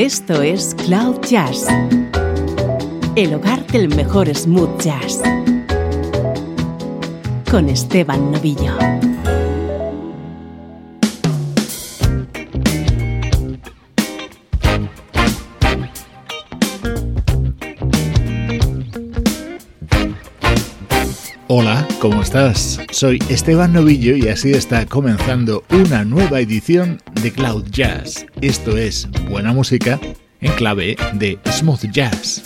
Esto es Cloud Jazz, el hogar del mejor smooth jazz, con Esteban Novillo. Hola, ¿cómo estás? Soy Esteban Novillo y así está comenzando una nueva edición de Cloud Jazz. Esto es buena música en clave de smooth jazz.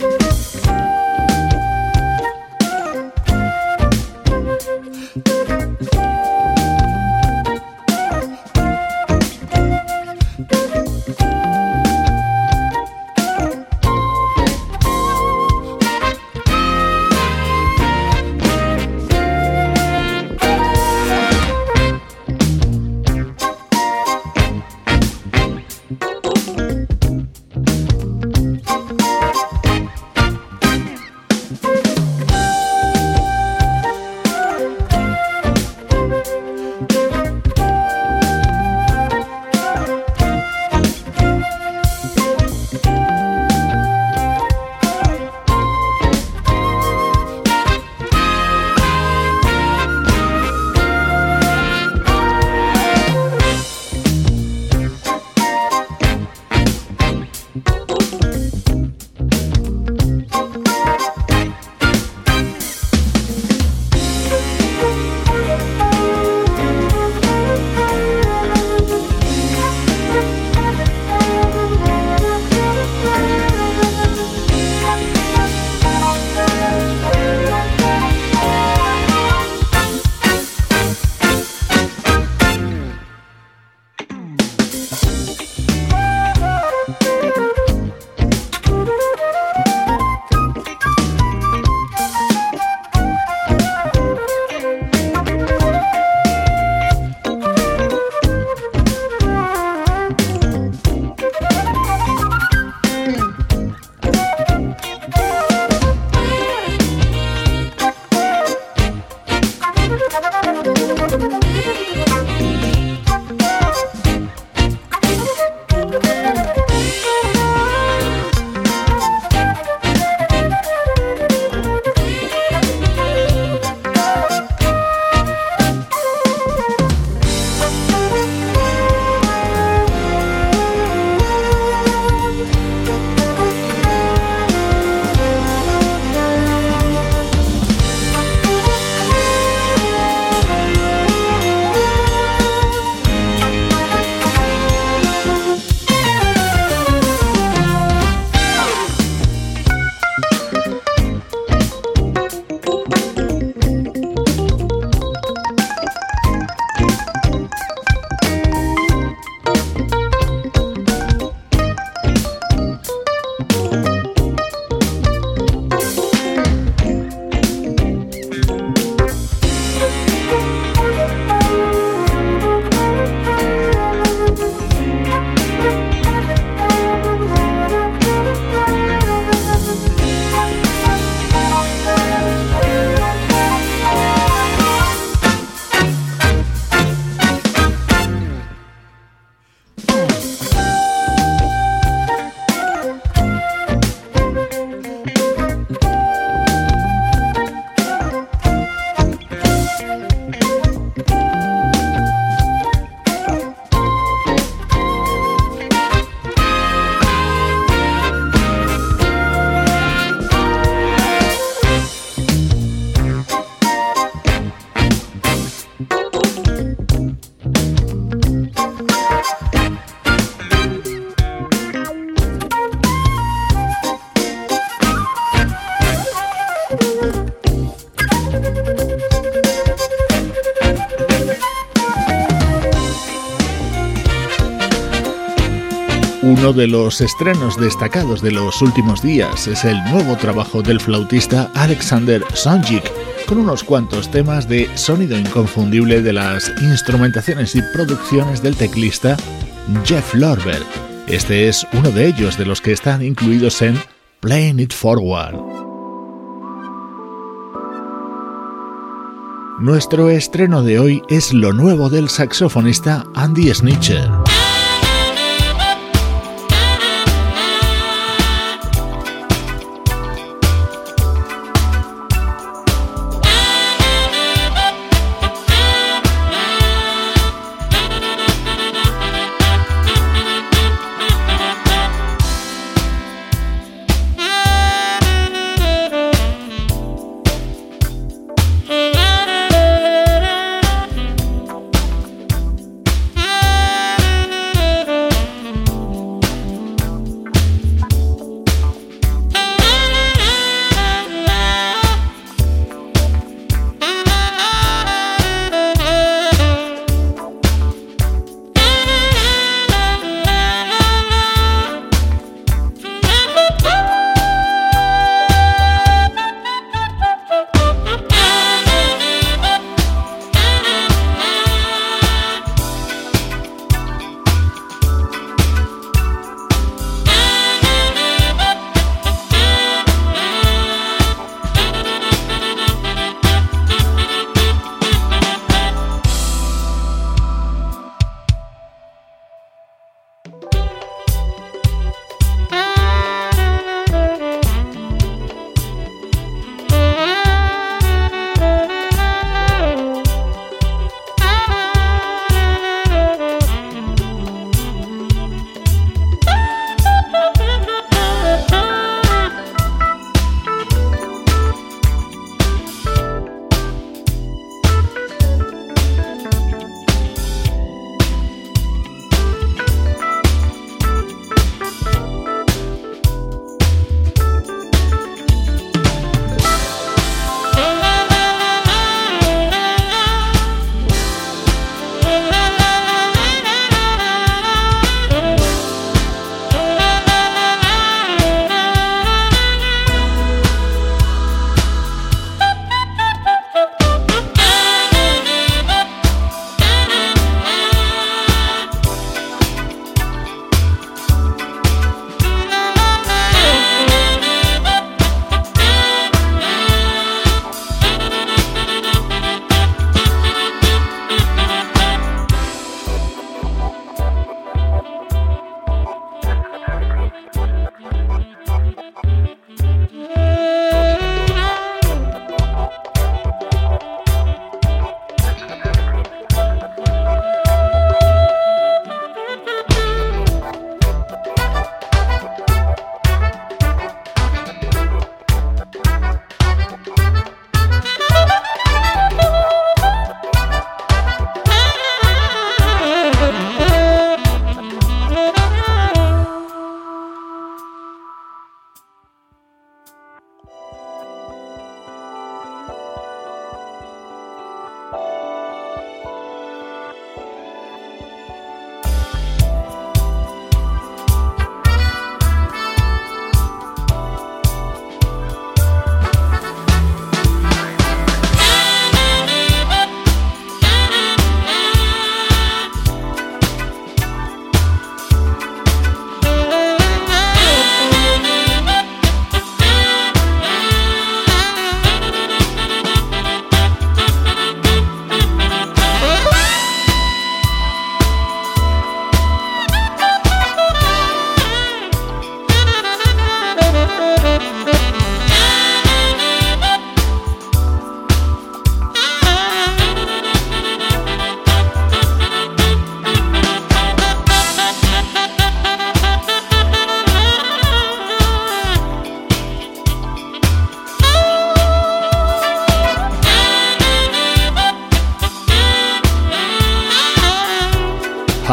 Uno de los estrenos destacados de los últimos días es el nuevo trabajo del flautista Alexander Sonjik, con unos cuantos temas de sonido inconfundible de las instrumentaciones y producciones del teclista Jeff Lorber. Este es uno de ellos de los que están incluidos en Playing It Forward. Nuestro estreno de hoy es lo nuevo del saxofonista Andy Snitcher.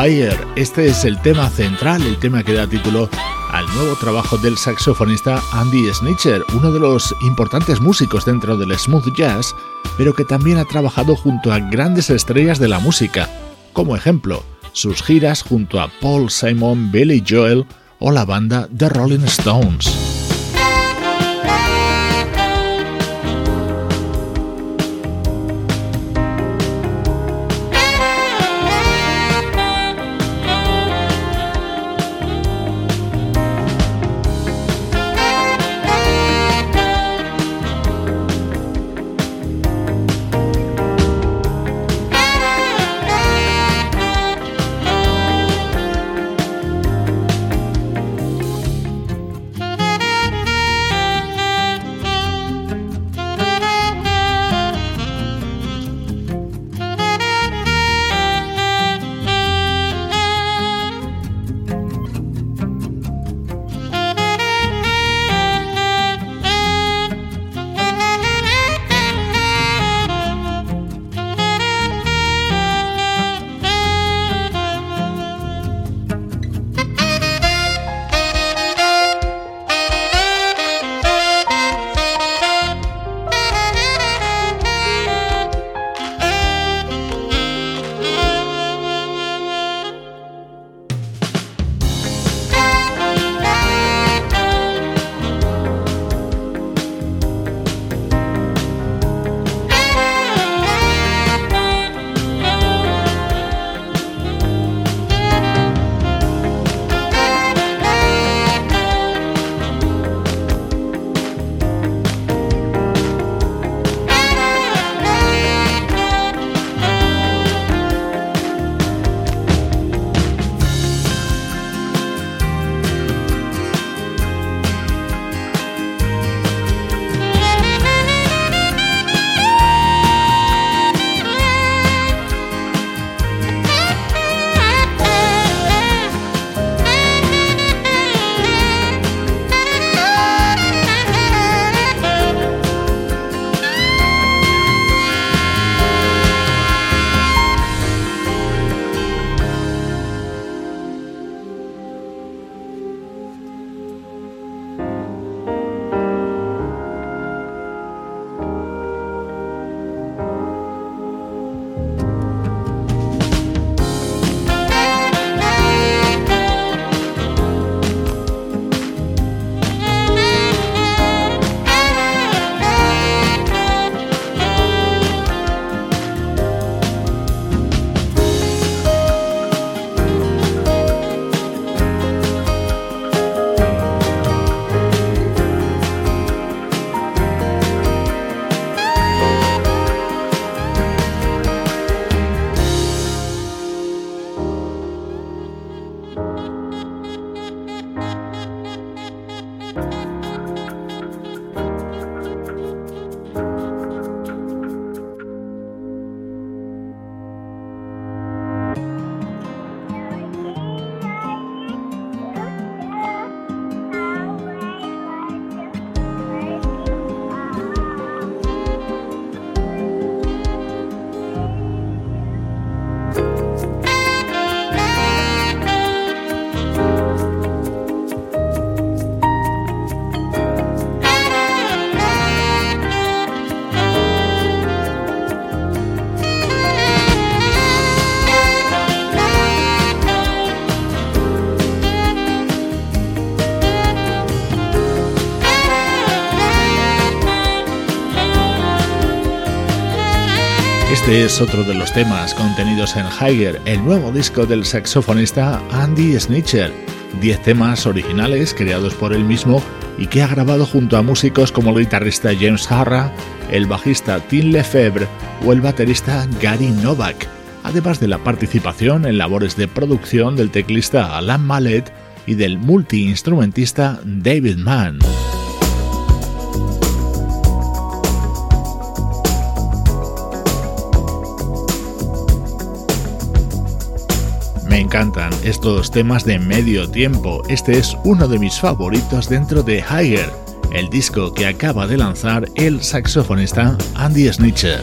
Higher. Este es el tema central, el tema que da título al nuevo trabajo del saxofonista Andy Snitcher, uno de los importantes músicos dentro del smooth jazz, pero que también ha trabajado junto a grandes estrellas de la música. Como ejemplo, sus giras junto a Paul Simon, Billy Joel o la banda The Rolling Stones. Este es otro de los temas contenidos en Higher, el nuevo disco del saxofonista Andy Snitcher. Diez temas originales creados por él mismo y que ha grabado junto a músicos como el guitarrista James Harra, el bajista Tim Lefebvre o el baterista Gary Novak, además de la participación en labores de producción del teclista Alan Mallet y del multiinstrumentista David Mann. Encantan estos temas de medio tiempo. Este es uno de mis favoritos dentro de Higher, el disco que acaba de lanzar el saxofonista Andy Snitcher.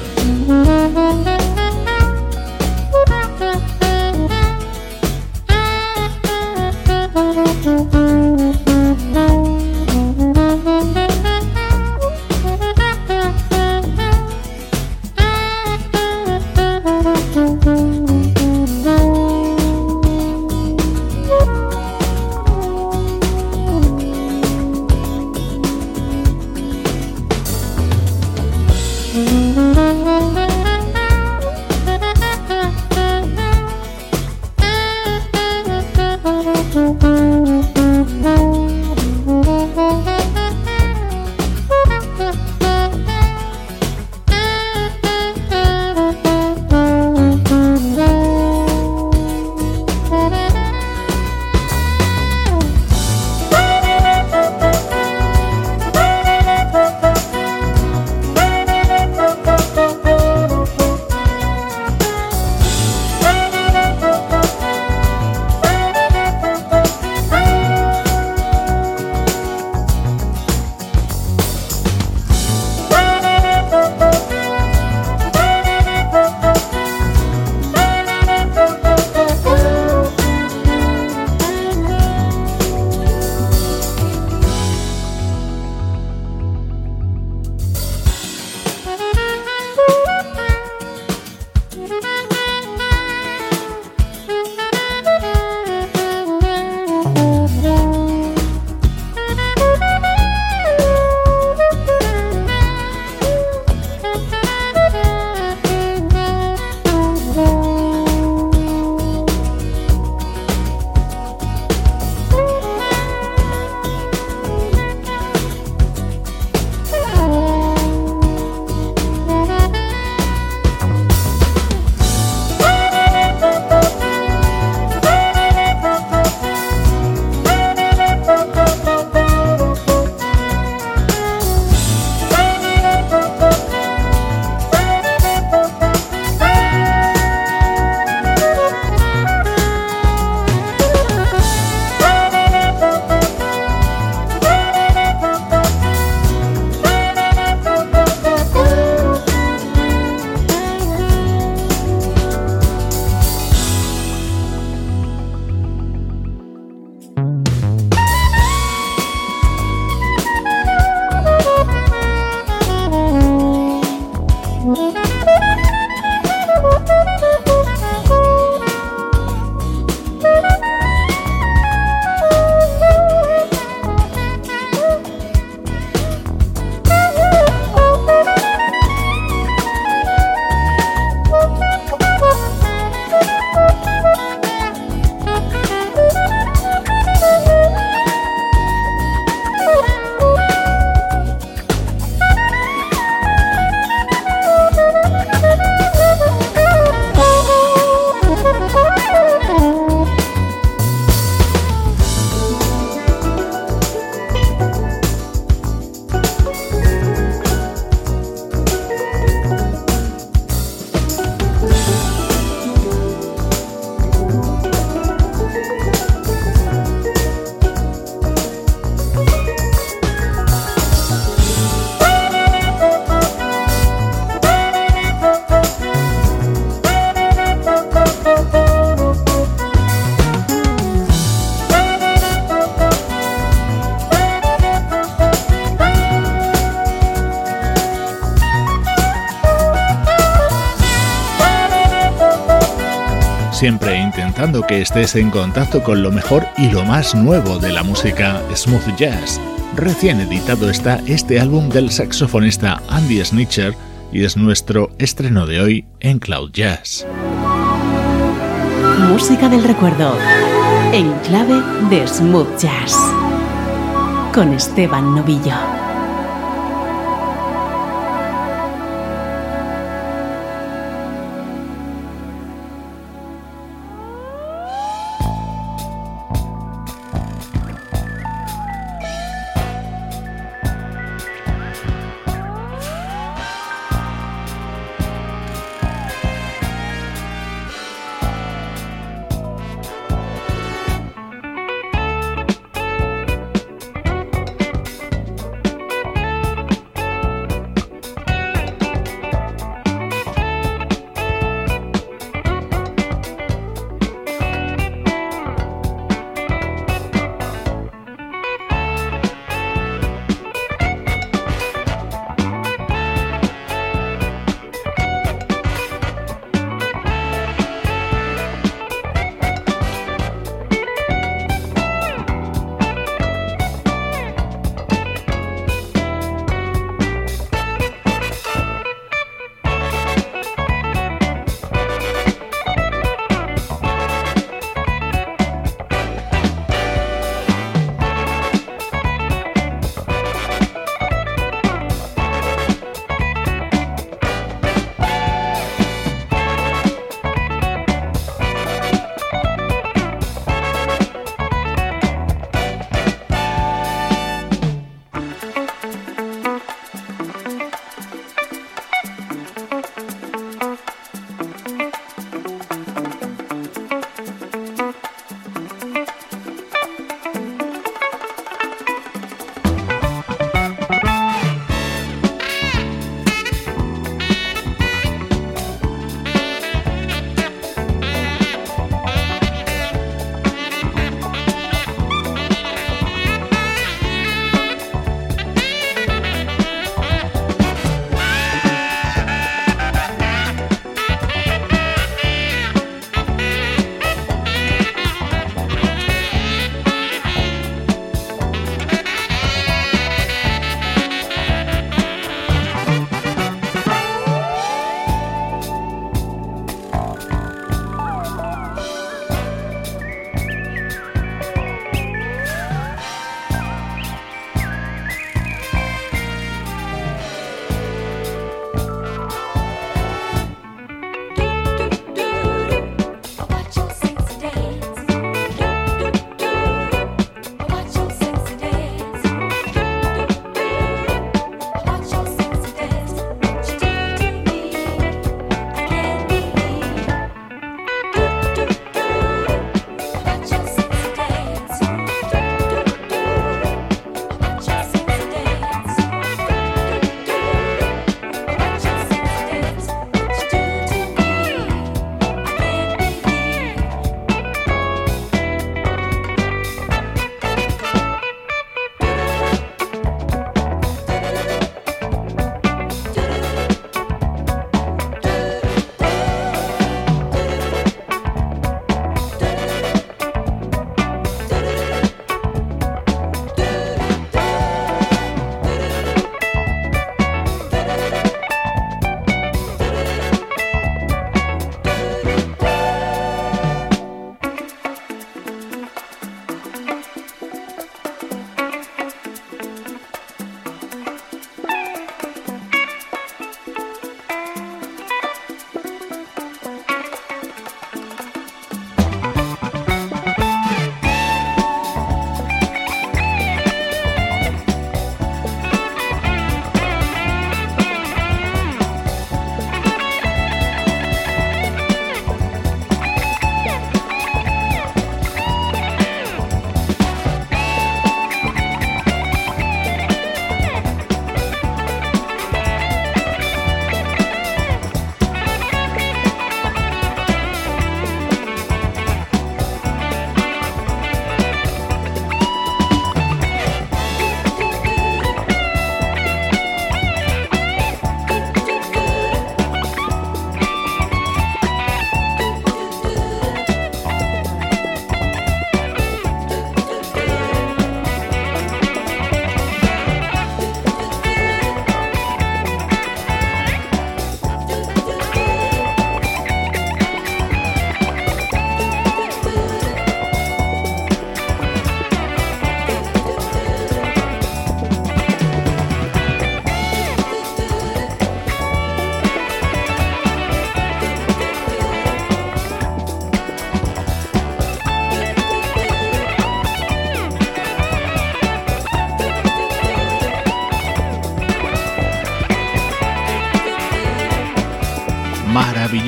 Siempre intentando que estés en contacto con lo mejor y lo más nuevo de la música smooth jazz. Recién editado está este álbum del saxofonista Andy Snitcher y es nuestro estreno de hoy en Cloud Jazz. Música del recuerdo en clave de smooth jazz con Esteban Novillo.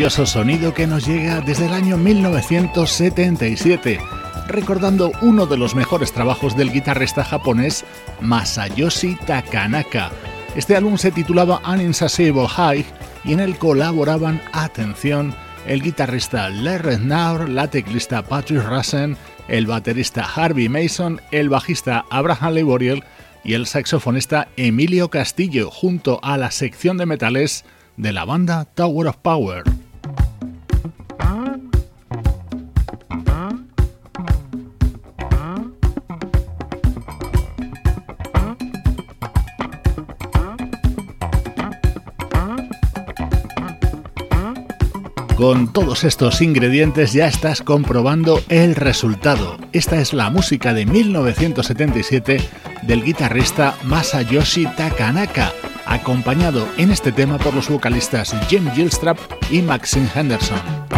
Maravilloso sonido que nos llega desde el año 1977, recordando uno de los mejores trabajos del guitarrista japonés Masayoshi Takanaka. Este álbum se titulaba An Insatiable High y en él colaboraban, atención, el guitarrista Larry Naur, la teclista Patrick Rassen, el baterista Harvey Mason, el bajista Abraham Leboriel y el saxofonista Emilio Castillo, junto a la sección de metales de la banda Tower of Power. Con todos estos ingredientes ya estás comprobando el resultado. Esta es la música de 1977 del guitarrista Masayoshi Takanaka, acompañado en este tema por los vocalistas Jim Gilstrap y Maxine Henderson.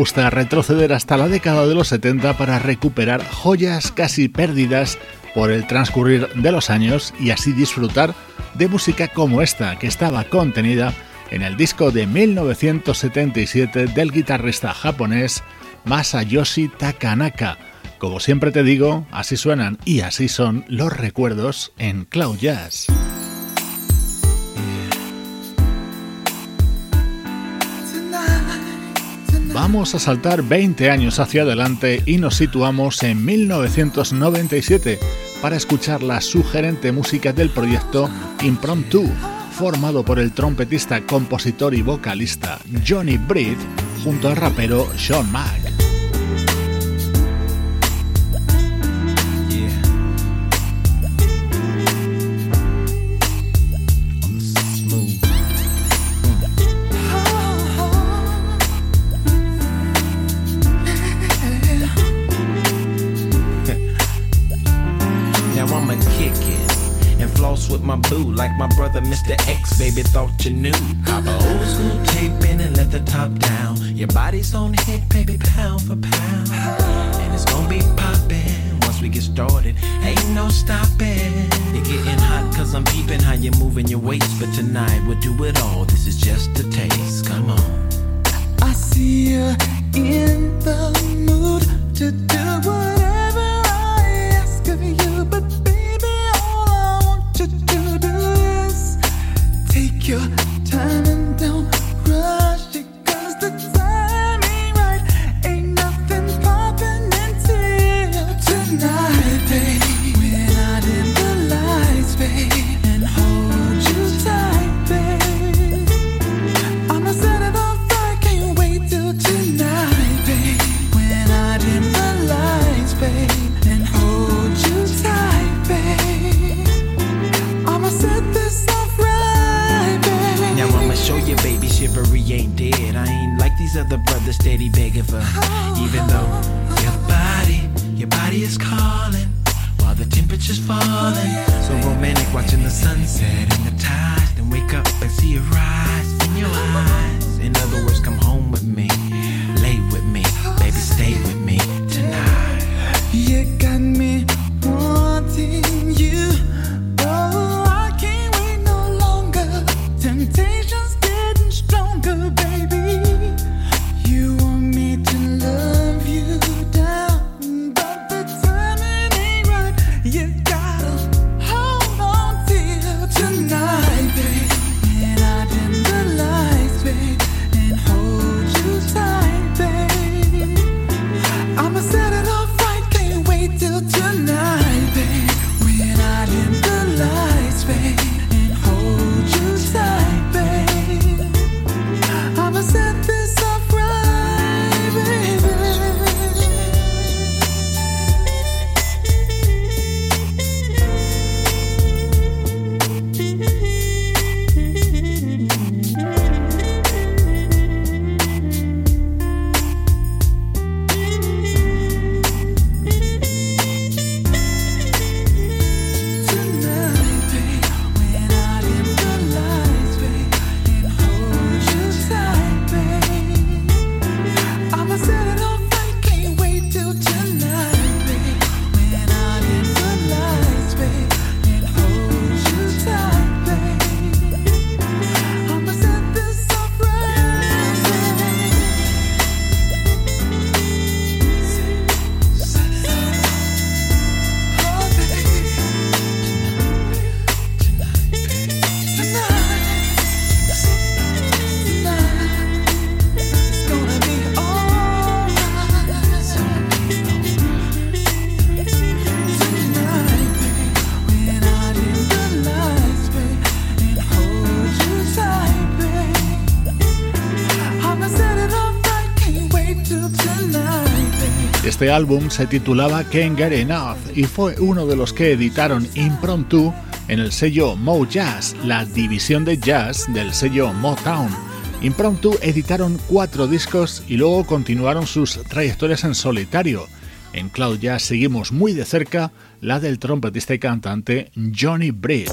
Gusta retroceder hasta la década de los 70 para recuperar joyas casi perdidas por el transcurrir de los años y así disfrutar de música como esta que estaba contenida en el disco de 1977 del guitarrista japonés Masayoshi Takanaka. Como siempre te digo, así suenan y así son los recuerdos en Cloud Jazz. Vamos a saltar 20 años hacia adelante y nos situamos en 1997 para escuchar la sugerente música del proyecto Impromptu, formado por el trompetista, compositor y vocalista Johnny Breed junto al rapero Sean Mack. My boo, like my brother Mr. X, baby, thought you knew. Cop a old school tape in and let the top down. Your body's on hit, baby, pound for pound. And it's gonna be poppin' once we get started. Ain't no stopping. You're getting hot cause I'm peeping how you're moving your waist. But tonight we'll do it all. This is just a taste. Come on. I see you in the mood to do what you slavery ain't dead. I ain't like these other brothers steady begging for. Even though your body, your body is calling while the temperature's falling. So romantic watching the sunset and the tide. Then wake up and see it rise in your eyes. In other words, come home with me. Este álbum se titulaba Can't Get Enough y fue uno de los que editaron Impromptu en el sello Mo Jazz, la división de jazz del sello Motown. Impromptu editaron cuatro discos y luego continuaron sus trayectorias en solitario. En Cloud Jazz seguimos muy de cerca la del trompetista y cantante Johnny Britt.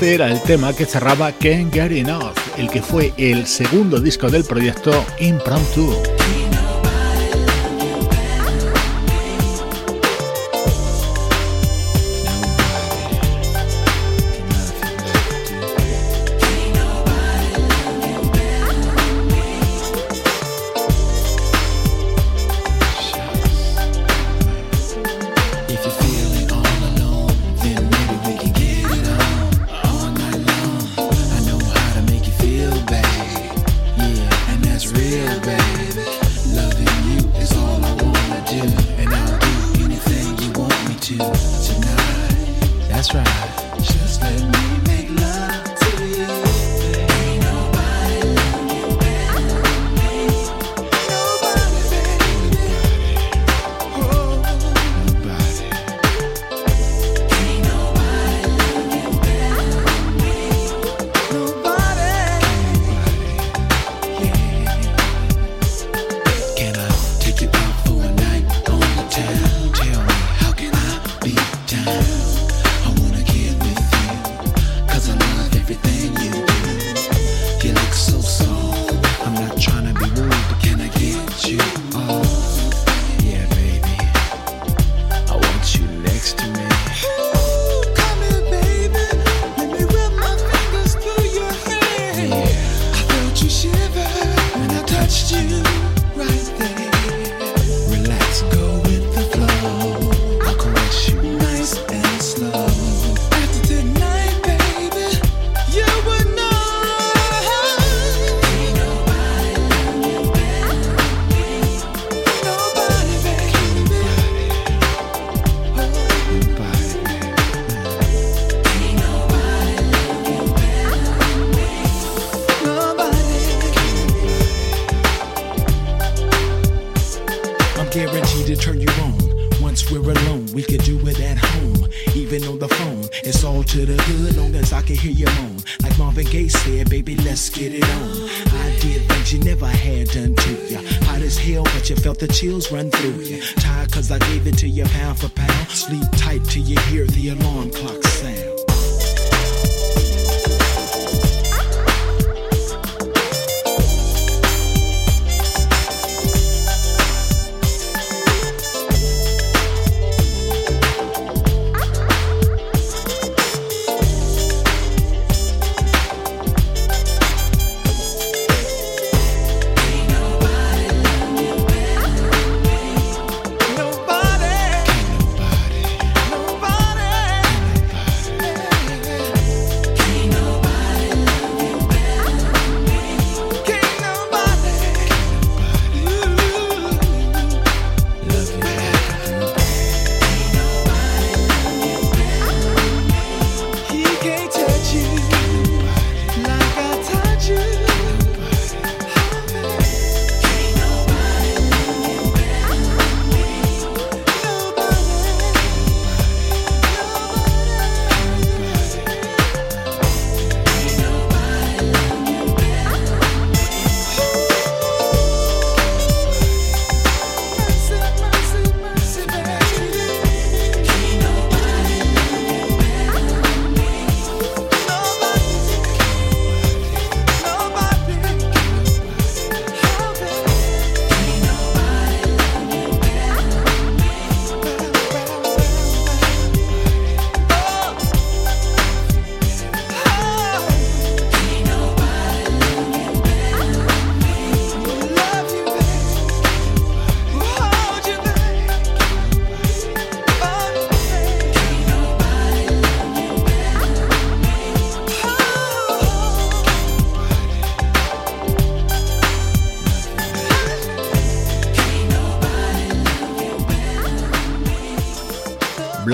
Este era el tema que cerraba Can't Get Enough, el que fue el segundo disco del proyecto Impromptu.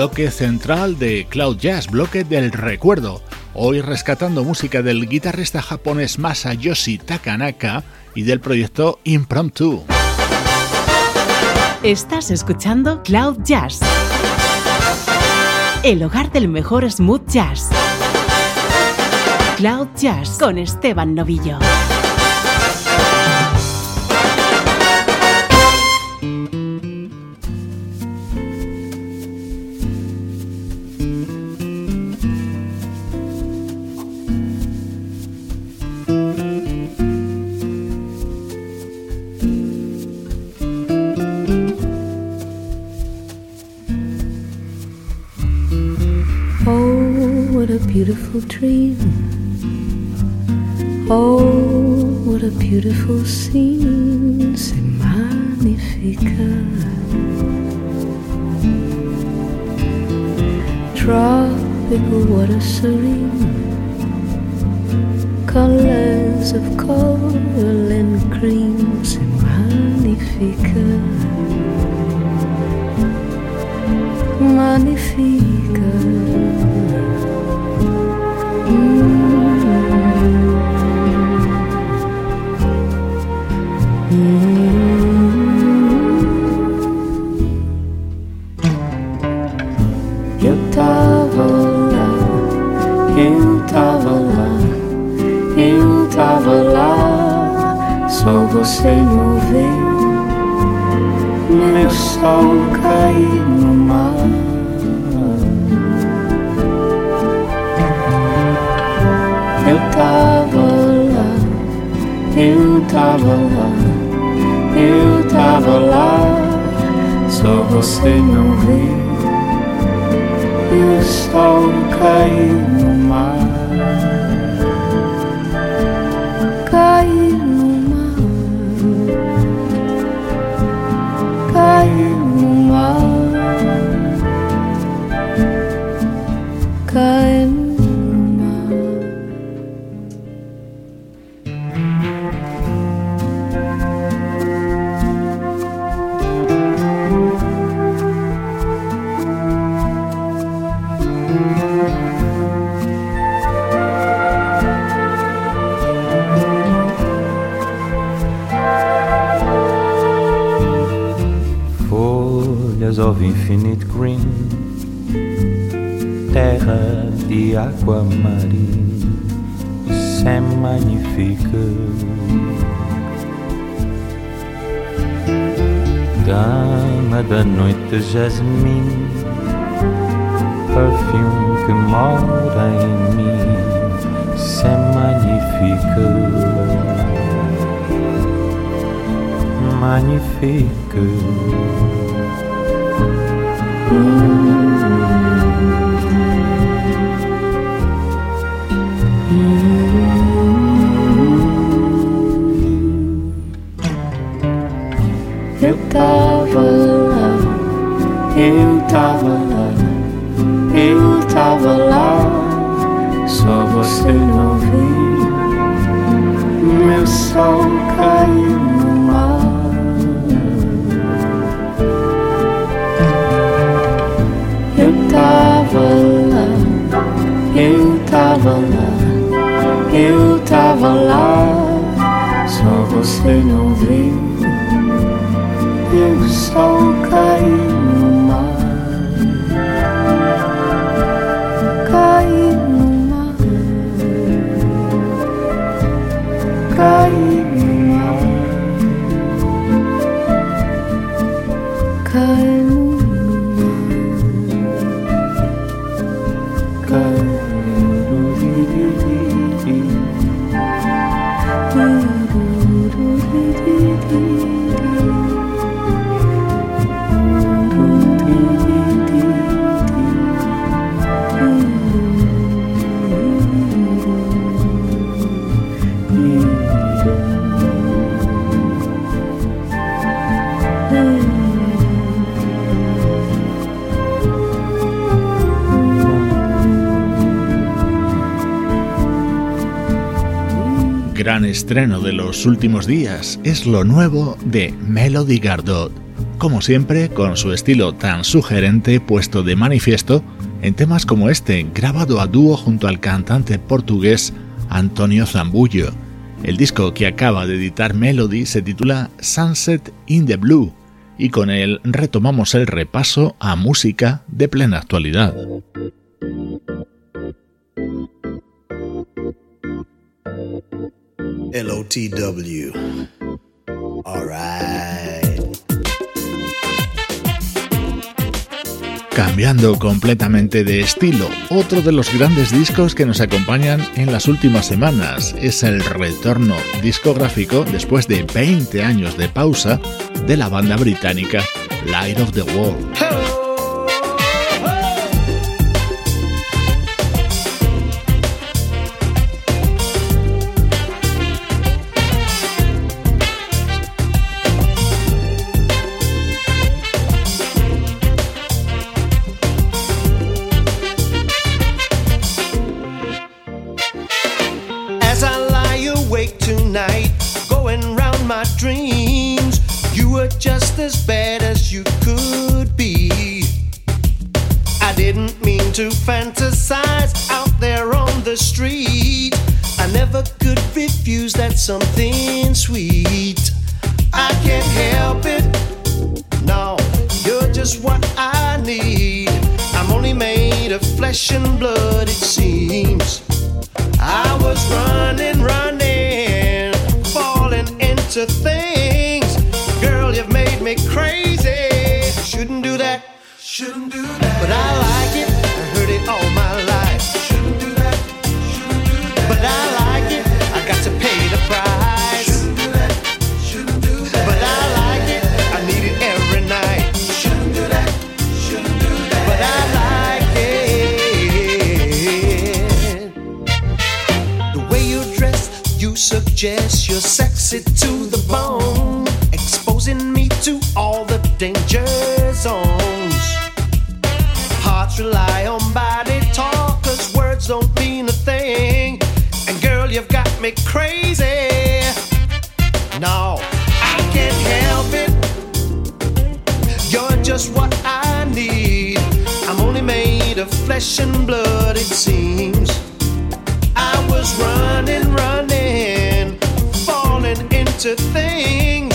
Bloque central de Cloud Jazz, bloque del recuerdo. Hoy rescatando música del guitarrista japonés Masayoshi Takanaka y del proyecto Impromptu. Estás escuchando Cloud Jazz, el hogar del mejor smooth jazz. Cloud Jazz con Esteban Novillo. Beautiful dream. Oh, what a beautiful scene, c'est magnifique. Tropical water serene, colors of coral and cream, infinite green, terra de água marinha, é magnífico. Dama da noite, jasmim, perfume que mora em mim, é magnífico. magnifique. Eu tava lá, eu tava lá, eu tava lá, só você não viu. Meu sol caiu falar, só você não vem. E o sol cai no mar, cai no mar, caí no mar, caí no mar. Estreno de los últimos días es lo nuevo de Melody Gardot, como siempre con su estilo tan sugerente puesto de manifiesto en temas como este, grabado a dúo junto al cantante portugués Antonio Zambullo. El disco que acaba de editar Melody se titula Sunset in the Blue y con él retomamos el repaso a música de plena actualidad. L-O-T-W. Cambiando completamente de estilo, otro de los grandes discos que nos acompañan en las últimas semanas es el retorno discográfico después de 20 años de pausa de la banda británica Light of the World. As bad as you could be. I didn't mean to fantasize out there on the street. I never could refuse that something sweet. I can't help it. No, you're just what I need. I'm only made of flesh and blood, it seems. I was running, running, into things you've made me crazy. Shouldn't do that. Shouldn't do that. But I like it. I heard it all my life. Shouldn't do that. Shouldn't do that. But I like it. I got to pay the price. Shouldn't do that. Shouldn't do that. But I like it. I need it every night. Shouldn't do that. Shouldn't do that. But I like it. The way you dress, you suggest you're sexy to flesh and blood, it seems. I was running, running, falling into things.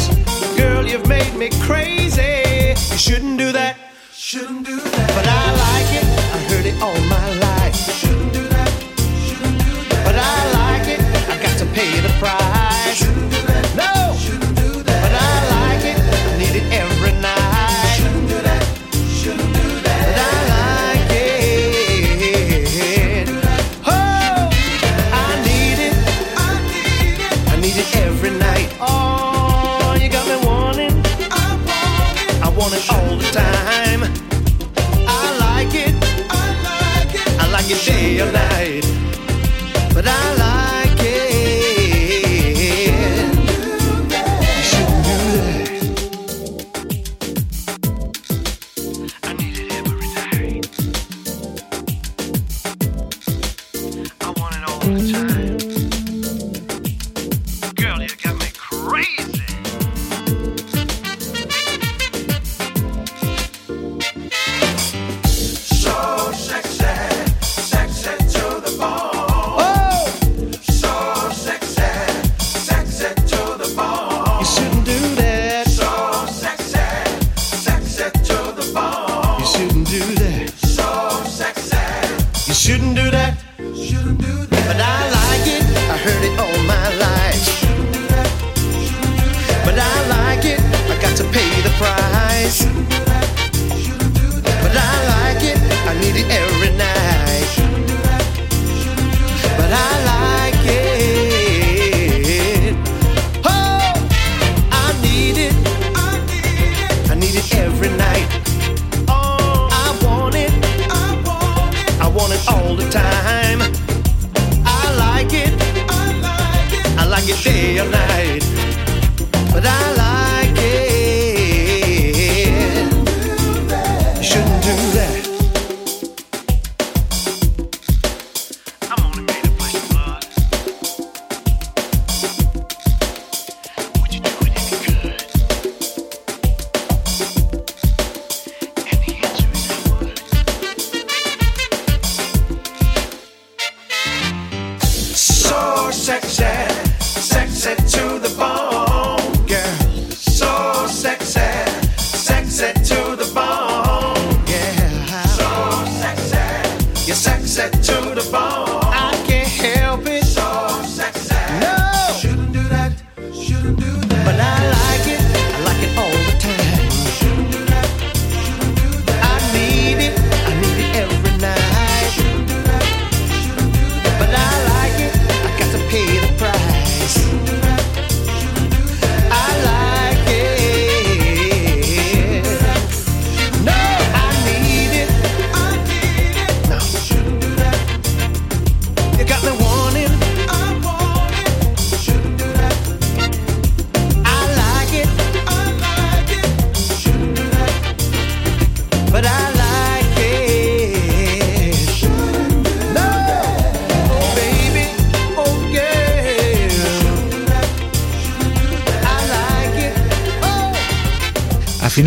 Girl, you've made me crazy. You shouldn't do that. Shouldn't do that. But I like it. I heard it all my life. Shouldn't do that. Shouldn't do that. But I like it. I got to pay the price.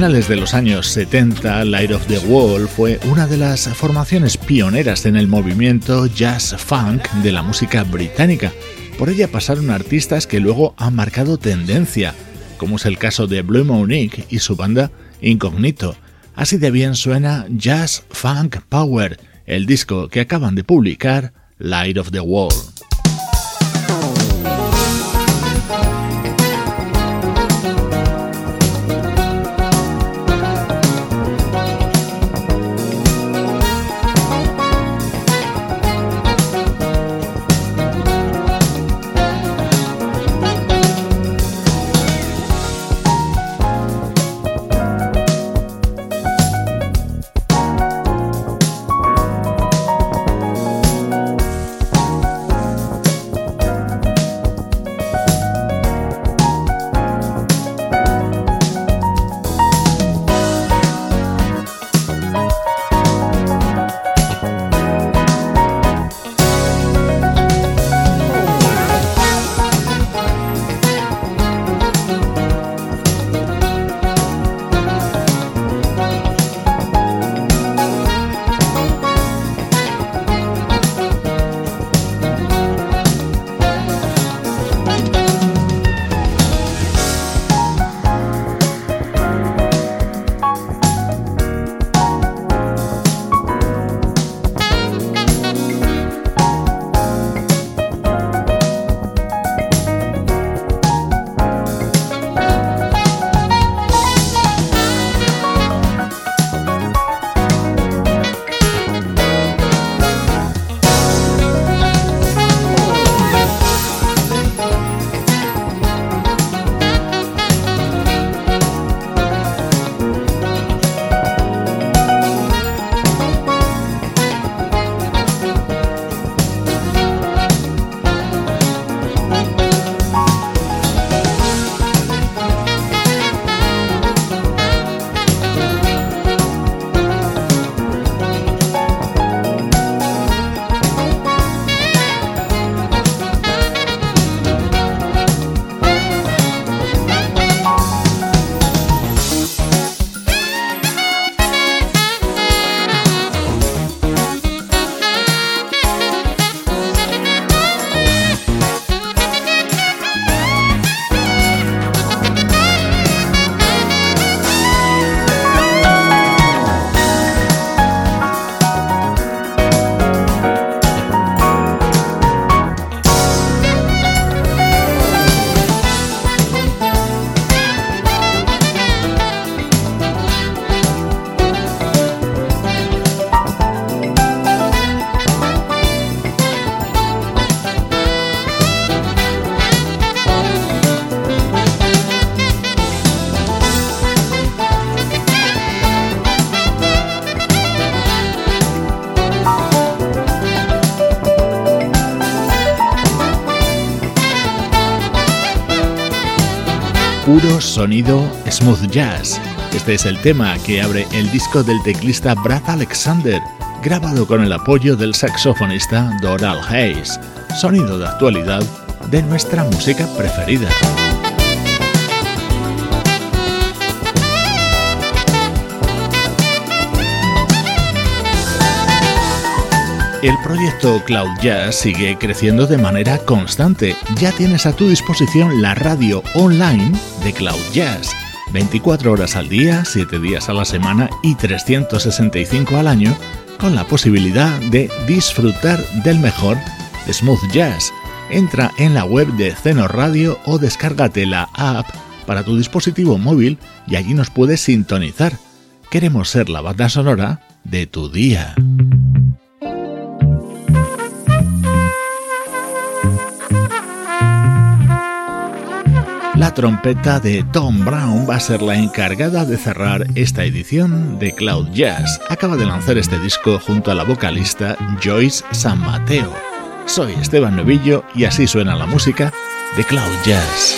Finales de los años 70, Light of the Wall fue una de las formaciones pioneras en el movimiento jazz funk de la música británica. Por ella pasaron artistas que luego han marcado tendencia, como es el caso de Blue Monique y su banda Incognito. Así de bien suena Jazz Funk Power, el disco que acaban de publicar, Light of the Wall. Sonido smooth jazz. Este es el tema que abre el disco del teclista Brad Alexander, grabado con el apoyo del saxofonista Doral Hayes. Sonido de actualidad de nuestra música preferida. El proyecto Cloud Jazz sigue creciendo de manera constante. Ya tienes a tu disposición la radio online de Cloud Jazz. 24 horas al día, 7 días a la semana y 365 al año, con la posibilidad de disfrutar del mejor smooth jazz. Entra en la web de Zeno Radio o descárgate la app para tu dispositivo móvil y allí nos puedes sintonizar. Queremos ser la banda sonora de tu día. La trompeta de Tom Brown va a ser la encargada de cerrar esta edición de Cloud Jazz. Acaba de lanzar este disco junto a la vocalista Joyce San Mateo. Soy Esteban Novillo y así suena la música de Cloud Jazz.